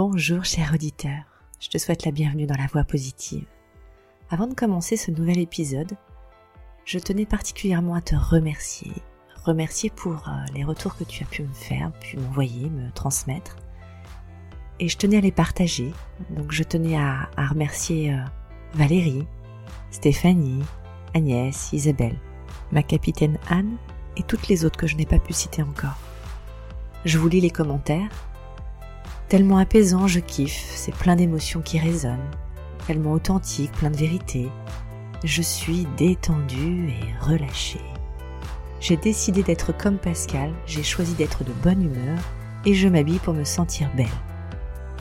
Bonjour cher auditeur, je te souhaite la bienvenue dans la voie positive. Avant de commencer ce nouvel épisode, je tenais particulièrement à te remercier. Remercier pour euh, les retours que tu as pu me faire, pu m'envoyer, me transmettre. Et je tenais à les partager. Donc je tenais à, remercier euh, Valérie, Stéphanie, Agnès, Isabelle, ma capitaine Anne et toutes les autres que je n'ai pas pu citer encore. Je vous lis les commentaires. Tellement apaisant, je kiffe, c'est plein d'émotions qui résonnent. Tellement authentique, plein de vérité. Je suis détendue et relâchée. J'ai décidé d'être comme Pascal, j'ai choisi d'être de bonne humeur et je m'habille pour me sentir belle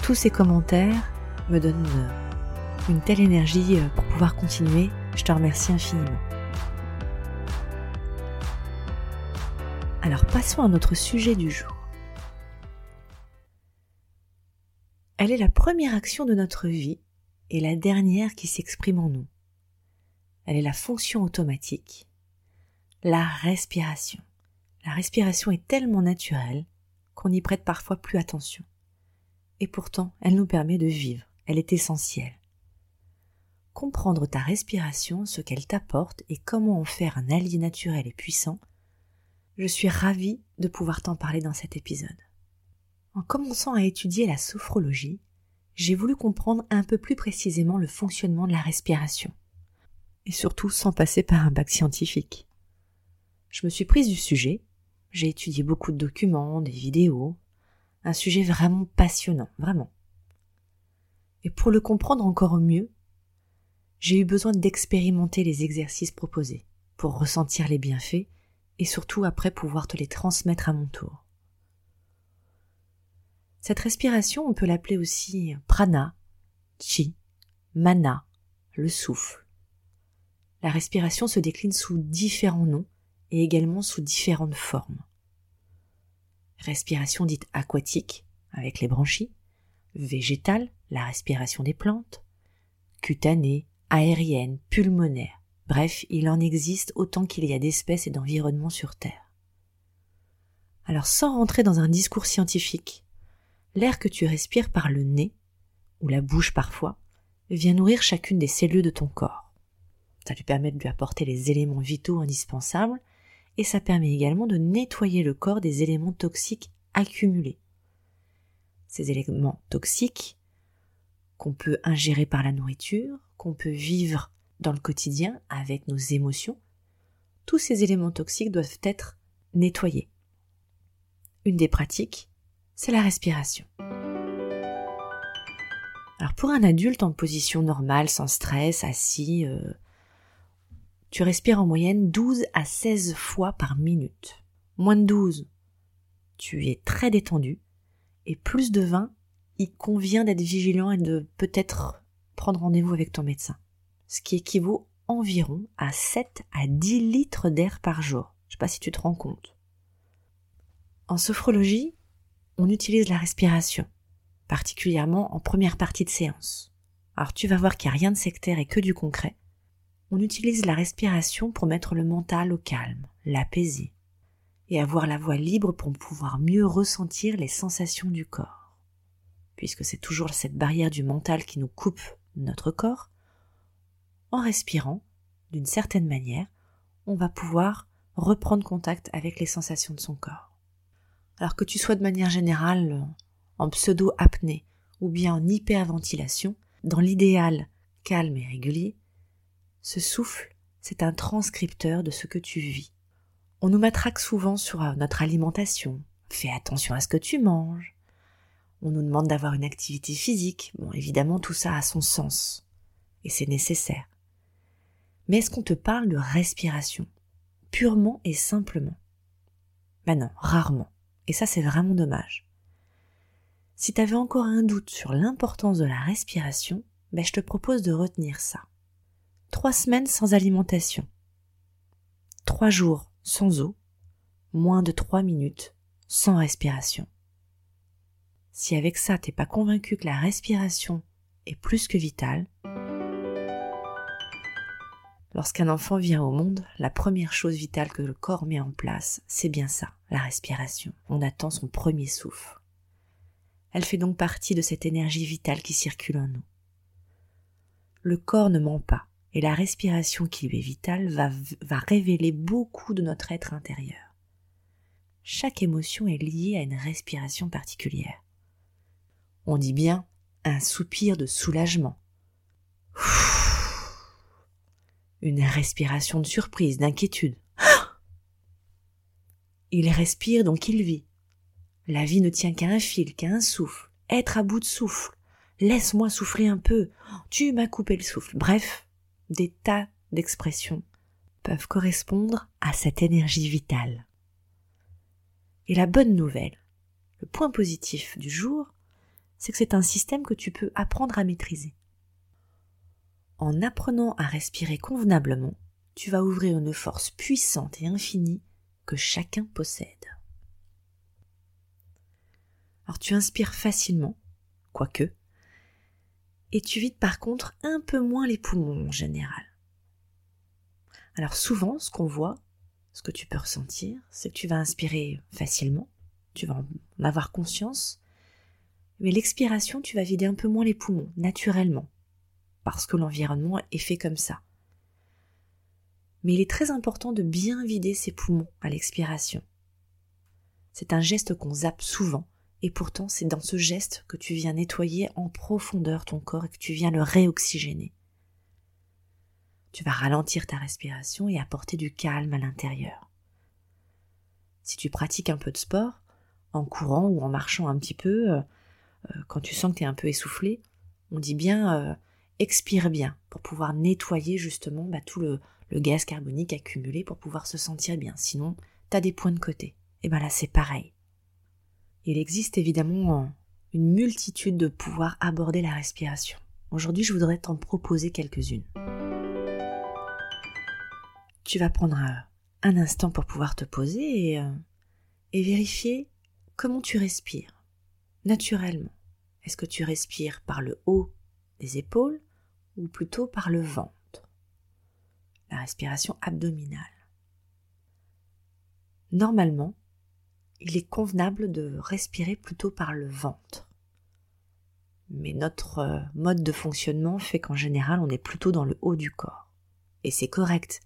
tous ces commentaires me donnent euh, une telle énergie euh, pour pouvoir continuer. Je te remercie infiniment. Alors passons à notre sujet du jour. Elle est la première action de notre vie et la dernière qui s'exprime en nous. Elle est la fonction automatique, la respiration. La respiration est tellement naturelle qu'on n'y prête parfois plus attention et pourtant elle nous permet de vivre, elle est essentielle. Comprendre ta respiration, ce qu'elle t'apporte et comment en faire un allié naturel et puissant, je suis ravie de pouvoir t'en parler dans cet épisode. En commençant à étudier la sophrologie, j'ai voulu comprendre un peu plus précisément le fonctionnement de la respiration, et surtout sans passer par un bac scientifique. Je me suis prise du sujet, j'ai étudié beaucoup de documents, des vidéos, un sujet vraiment passionnant, vraiment. Et pour le comprendre encore mieux, j'ai eu besoin d'expérimenter les exercices proposés, pour ressentir les bienfaits et surtout après pouvoir te les transmettre à mon tour. Cette respiration, on peut l'appeler aussi prana, chi, mana, le souffle. La respiration se décline sous différents noms et également sous différentes formes respiration dite aquatique, avec les branchies, végétale, la respiration des plantes, cutanée, aérienne, pulmonaire, bref, il en existe autant qu'il y a d'espèces et d'environnements sur Terre. Alors sans rentrer dans un discours scientifique, l'air que tu respires par le nez, ou la bouche parfois, vient nourrir chacune des cellules de ton corps. Ça lui permet de lui apporter les éléments vitaux indispensables et ça permet également de nettoyer le corps des éléments toxiques accumulés. Ces éléments toxiques qu'on peut ingérer par la nourriture, qu'on peut vivre dans le quotidien avec nos émotions, tous ces éléments toxiques doivent être nettoyés. Une des pratiques, c'est la respiration. Alors pour un adulte en position normale, sans stress, assis, euh, tu respires en moyenne 12 à 16 fois par minute. Moins de 12, tu es très détendu. Et plus de 20, il convient d'être vigilant et de peut-être prendre rendez-vous avec ton médecin. Ce qui équivaut environ à 7 à 10 litres d'air par jour. Je sais pas si tu te rends compte. En sophrologie, on utilise la respiration, particulièrement en première partie de séance. Alors tu vas voir qu'il n'y a rien de sectaire et que du concret on utilise la respiration pour mettre le mental au calme, l'apaiser, et avoir la voix libre pour pouvoir mieux ressentir les sensations du corps. Puisque c'est toujours cette barrière du mental qui nous coupe notre corps, en respirant, d'une certaine manière, on va pouvoir reprendre contact avec les sensations de son corps. Alors que tu sois de manière générale en pseudo-apnée ou bien en hyperventilation, dans l'idéal calme et régulier, ce souffle, c'est un transcripteur de ce que tu vis. On nous matraque souvent sur euh, notre alimentation. Fais attention à ce que tu manges. On nous demande d'avoir une activité physique. Bon, évidemment, tout ça a son sens. Et c'est nécessaire. Mais est-ce qu'on te parle de respiration? Purement et simplement? Ben non, rarement. Et ça, c'est vraiment dommage. Si tu avais encore un doute sur l'importance de la respiration, ben je te propose de retenir ça. Trois semaines sans alimentation. Trois jours sans eau. Moins de trois minutes sans respiration. Si avec ça t'es pas convaincu que la respiration est plus que vitale, lorsqu'un enfant vient au monde, la première chose vitale que le corps met en place, c'est bien ça, la respiration. On attend son premier souffle. Elle fait donc partie de cette énergie vitale qui circule en nous. Le corps ne ment pas, et la respiration qui lui est vitale va, va révéler beaucoup de notre être intérieur. Chaque émotion est liée à une respiration particulière. On dit bien un soupir de soulagement. Une respiration de surprise, d'inquiétude. Il respire donc il vit. La vie ne tient qu'à un fil, qu'à un souffle. Être à bout de souffle. Laisse-moi souffler un peu. Tu m'as coupé le souffle. Bref, des tas d'expressions peuvent correspondre à cette énergie vitale. Et la bonne nouvelle, le point positif du jour, c'est que c'est un système que tu peux apprendre à maîtriser. En apprenant à respirer convenablement, tu vas ouvrir une force puissante et infinie que chacun possède. Alors tu inspires facilement, quoique, et tu vides par contre un peu moins les poumons en général. Alors souvent, ce qu'on voit, ce que tu peux ressentir, c'est que tu vas inspirer facilement, tu vas en avoir conscience, mais l'expiration, tu vas vider un peu moins les poumons, naturellement, parce que l'environnement est fait comme ça. Mais il est très important de bien vider ses poumons à l'expiration. C'est un geste qu'on zappe souvent, et pourtant c'est dans ce geste que tu viens nettoyer en profondeur ton corps et que tu viens le réoxygéner. Tu vas ralentir ta respiration et apporter du calme à l'intérieur. Si tu pratiques un peu de sport, en courant ou en marchant un petit peu, euh, euh, quand tu sens que tu es un peu essoufflé, on dit bien euh, expire bien pour pouvoir nettoyer justement bah, tout le, gaz carbonique accumulé pour pouvoir se sentir bien. Sinon, tu as des points de côté. Et bien là, c'est pareil. Il existe évidemment une multitude de pouvoirs aborder la respiration. Aujourd'hui, je voudrais t'en proposer quelques-unes. Tu vas prendre un instant pour pouvoir te poser et, euh, et vérifier comment tu respires naturellement Est-ce que tu respires par le haut des épaules ou plutôt par le ventre? La respiration abdominale. Normalement, il est convenable de respirer plutôt par le ventre. Mais notre euh, mode de fonctionnement fait qu'en général on est plutôt dans le haut du corps. Et c'est correct.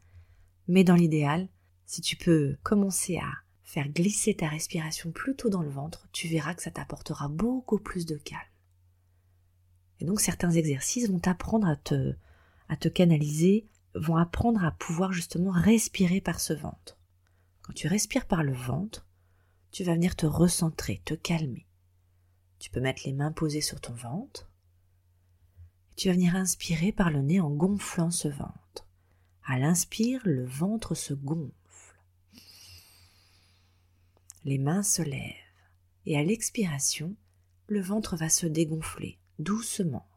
Mais dans l'idéal, si tu peux commencer à faire glisser ta respiration plutôt dans le ventre, tu verras que ça t'apportera beaucoup plus de calme. Et donc certains exercices vont t'apprendre à te, à te canaliser, vont apprendre à pouvoir justement respirer par ce ventre. Quand tu respires par le ventre, tu vas venir te recentrer, te calmer. Tu peux mettre les mains posées sur ton ventre. Tu vas venir inspirer par le nez en gonflant ce ventre. À l'inspire, le ventre se gonfle les mains se lèvent, et à l'expiration, le ventre va se dégonfler doucement.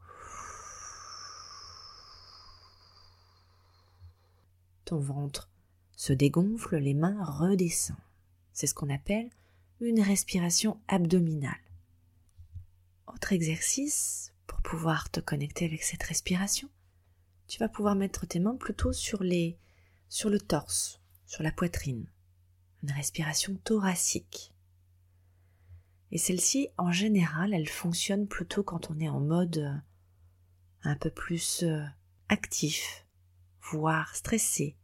Ton ventre se dégonfle, les mains redescendent. C'est ce qu'on appelle une respiration abdominale. Autre exercice pour pouvoir te connecter avec cette respiration, tu vas pouvoir mettre tes mains plutôt sur les sur le torse, sur la poitrine une respiration thoracique. Et celle-ci, en général, elle fonctionne plutôt quand on est en mode euh, un peu plus euh, actif, voire stressé.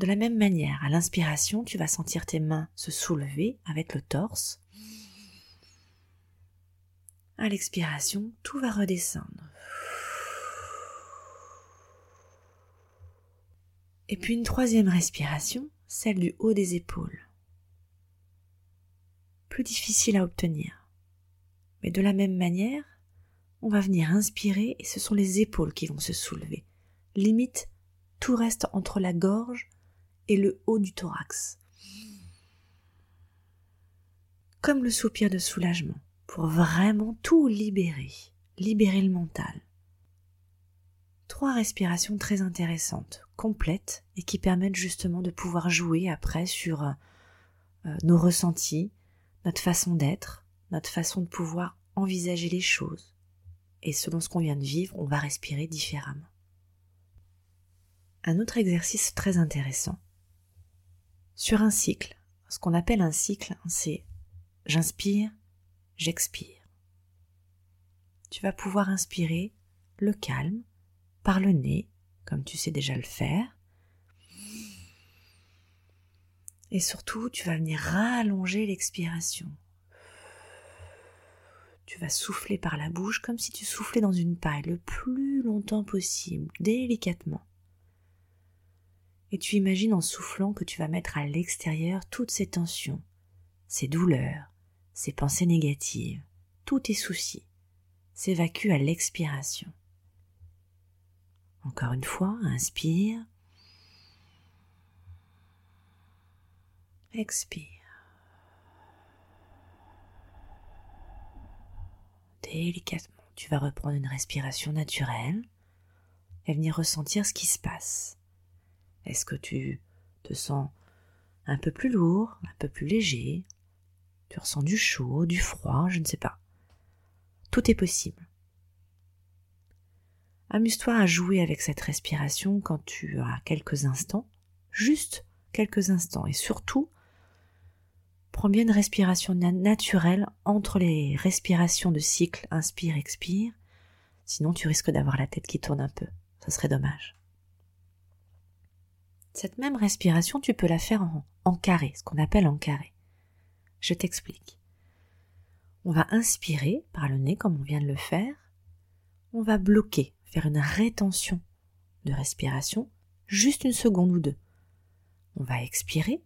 De la même manière, à l'inspiration, tu vas sentir tes mains se soulever avec le torse. À l'expiration, tout va redescendre. Et puis une troisième respiration, celle du haut des épaules. Plus difficile à obtenir. Mais de la même manière, on va venir inspirer et ce sont les épaules qui vont se soulever. Limite, tout reste entre la gorge et le haut du thorax. Comme le soupir de soulagement, pour vraiment tout libérer, libérer le mental. Trois respirations très intéressantes, complètes et qui permettent justement de pouvoir jouer après sur euh, nos ressentis, notre façon d'être, notre façon de pouvoir envisager les choses. Et selon ce qu'on vient de vivre, on va respirer différemment. Un autre exercice très intéressant. Sur un cycle, ce qu'on appelle un cycle, c'est j'inspire, j'expire. Tu vas pouvoir inspirer le calme par le nez, comme tu sais déjà le faire. Et surtout, tu vas venir rallonger l'expiration. Tu vas souffler par la bouche comme si tu soufflais dans une paille le plus longtemps possible, délicatement. Et tu imagines en soufflant que tu vas mettre à l'extérieur toutes ces tensions, ces douleurs, ces pensées négatives, tous tes soucis s'évacuent à l'expiration. Encore une fois, inspire. Expire. délicatement, tu vas reprendre une respiration naturelle et venir ressentir ce qui se passe. Est-ce que tu te sens un peu plus lourd, un peu plus léger? Tu ressens du chaud, du froid, je ne sais pas. Tout est possible. Amuse-toi à jouer avec cette respiration quand tu as quelques instants, juste quelques instants, et surtout Prends bien une respiration naturelle entre les respirations de cycle inspire-expire, sinon tu risques d'avoir la tête qui tourne un peu. Ce serait dommage. Cette même respiration, tu peux la faire en, carré, ce qu'on appelle en carré. Je t'explique. On va inspirer par le nez comme on vient de le faire. On va bloquer, faire une rétention de respiration, juste une seconde ou deux. On va expirer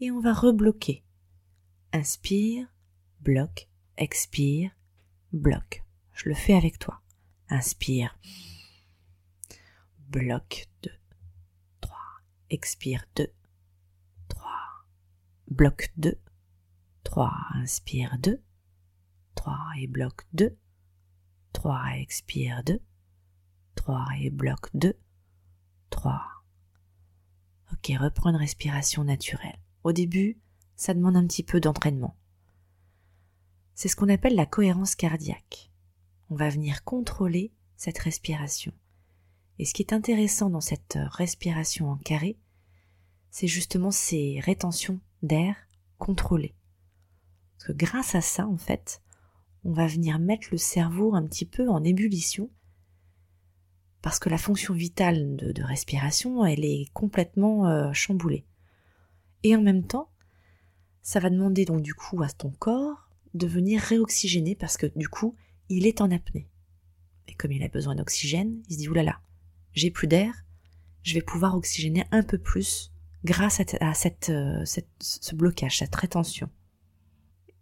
et on va rebloquer. Inspire, bloque, expire, bloque. Je le fais avec toi. Inspire, bloque 2, 3, expire 2, 3, bloque 2, 3, inspire 2, 3 et bloque 2, 3 expire 2, 3 et bloque 2, 3. Ok, reprends une respiration naturelle. Au début, ça demande un petit peu d'entraînement. C'est ce qu'on appelle la cohérence cardiaque. On va venir contrôler cette respiration. Et ce qui est intéressant dans cette respiration en carré, c'est justement ces rétentions d'air contrôlées. Parce que grâce à ça, en fait, on va venir mettre le cerveau un petit peu en ébullition, parce que la fonction vitale de, respiration, elle est complètement euh, chamboulée. Et en même temps, ça va demander donc du coup à ton corps de venir réoxygéner parce que du coup, il est en apnée. Et comme il a besoin d'oxygène, il se dit oulala, j'ai plus d'air, je vais pouvoir oxygéner un peu plus grâce à, euh, ce blocage, cette rétention.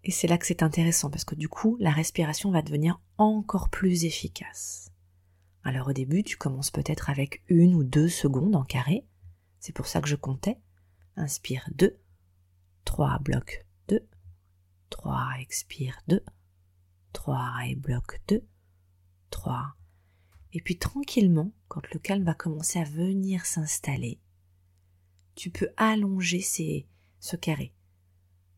Et c'est là que c'est intéressant parce que du coup, la respiration va devenir encore plus efficace. Alors au début, tu commences peut-être avec une ou deux secondes en carré. C'est pour ça que je comptais. Inspire 2, 3 bloc 2, 3 expire 2, 3 et bloc 2, 3. Et puis tranquillement, quand le calme va commencer à venir s'installer, tu peux allonger ces, ce carré.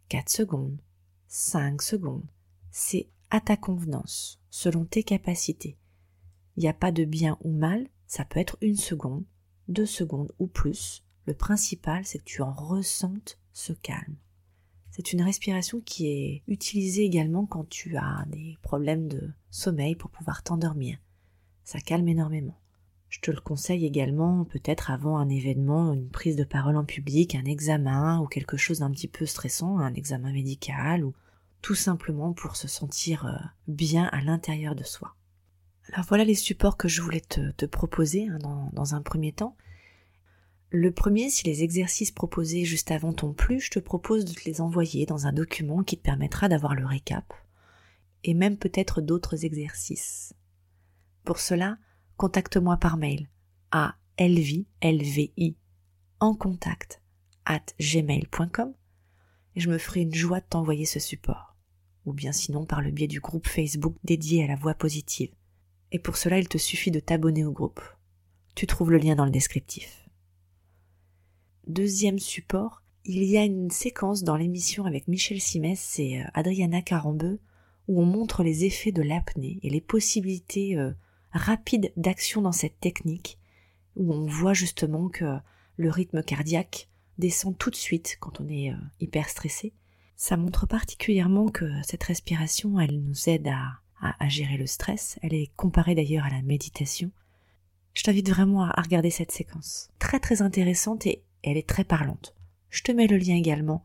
4 secondes, 5 secondes, c'est à ta convenance, selon tes capacités. Il n'y a pas de bien ou mal, ça peut être une seconde, deux secondes ou plus, le principal, c'est que tu en ressentes ce calme. C'est une respiration qui est utilisée également quand tu as des problèmes de sommeil pour pouvoir t'endormir. Ça calme énormément. Je te le conseille également peut-être avant un événement, une prise de parole en public, un examen ou quelque chose d'un petit peu stressant, un examen médical ou tout simplement pour se sentir euh, bien à l'intérieur de soi. Alors voilà les supports que je voulais te, proposer hein, dans un premier temps. Le premier, si les exercices proposés juste avant t'ont plu, je te propose de te les envoyer dans un document qui te permettra d'avoir le récap et même peut-être d'autres exercices. Pour cela, contacte-moi par mail à lvi, lvi, en contact at gmail.com et je me ferai une joie de t'envoyer ce support. Ou bien sinon par le biais du groupe Facebook dédié à la voix positive. Et pour cela, il te suffit de t'abonner au groupe. Tu trouves le lien dans le descriptif. Deuxième support, il y a une séquence dans l'émission avec Michel Simès et euh, Adriana Carambeu où on montre les effets de l'apnée et les possibilités rapides d'action dans cette technique, où on voit justement que le rythme cardiaque descend tout de suite quand on est euh, hyper stressé. Ça montre particulièrement que cette respiration, elle nous aide à, à, gérer le stress. Elle est comparée d'ailleurs à la méditation. Je t'invite vraiment à regarder cette séquence. Très très intéressante et elle est très parlante. Je te mets le lien également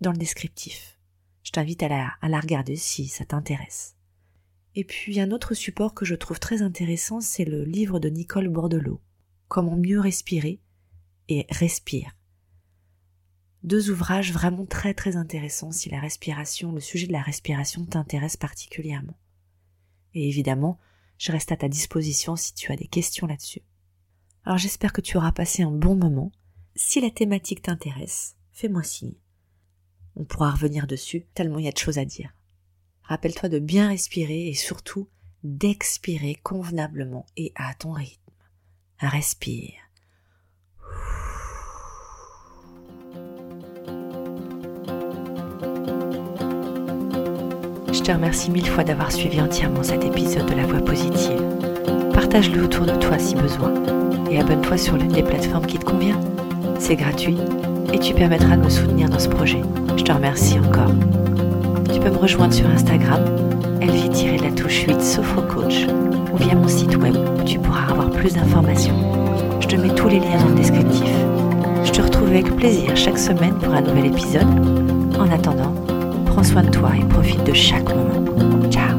dans le descriptif. Je t'invite à la, à la regarder si ça t'intéresse. Et puis un autre support que je trouve très intéressant, c'est le livre de Nicole Bordelot. Comment mieux respirer et respire. Deux ouvrages vraiment très très intéressants si la respiration, le sujet de la respiration t'intéresse particulièrement. Et évidemment, je reste à ta disposition si tu as des questions là-dessus. Alors j'espère que tu auras passé un bon moment. Si la thématique t'intéresse, fais-moi signe. On pourra revenir dessus, tellement il y a de choses à dire. Rappelle-toi de bien respirer et surtout d'expirer convenablement et à ton rythme. Respire. Je te remercie mille fois d'avoir suivi entièrement cet épisode de La Voix Positive. Partage-le autour de toi si besoin et abonne-toi sur l'une des plateformes qui te convient. C'est gratuit et tu permettras de me soutenir dans ce projet. Je te remercie encore. Tu peux me rejoindre sur Instagram, elvie-la touche 8 Coach ou via mon site web où tu pourras avoir plus d'informations. Je te mets tous les liens dans le descriptif. Je te retrouve avec plaisir chaque semaine pour un nouvel épisode. En attendant, Prends soin de toi et profite de chaque moment. Ciao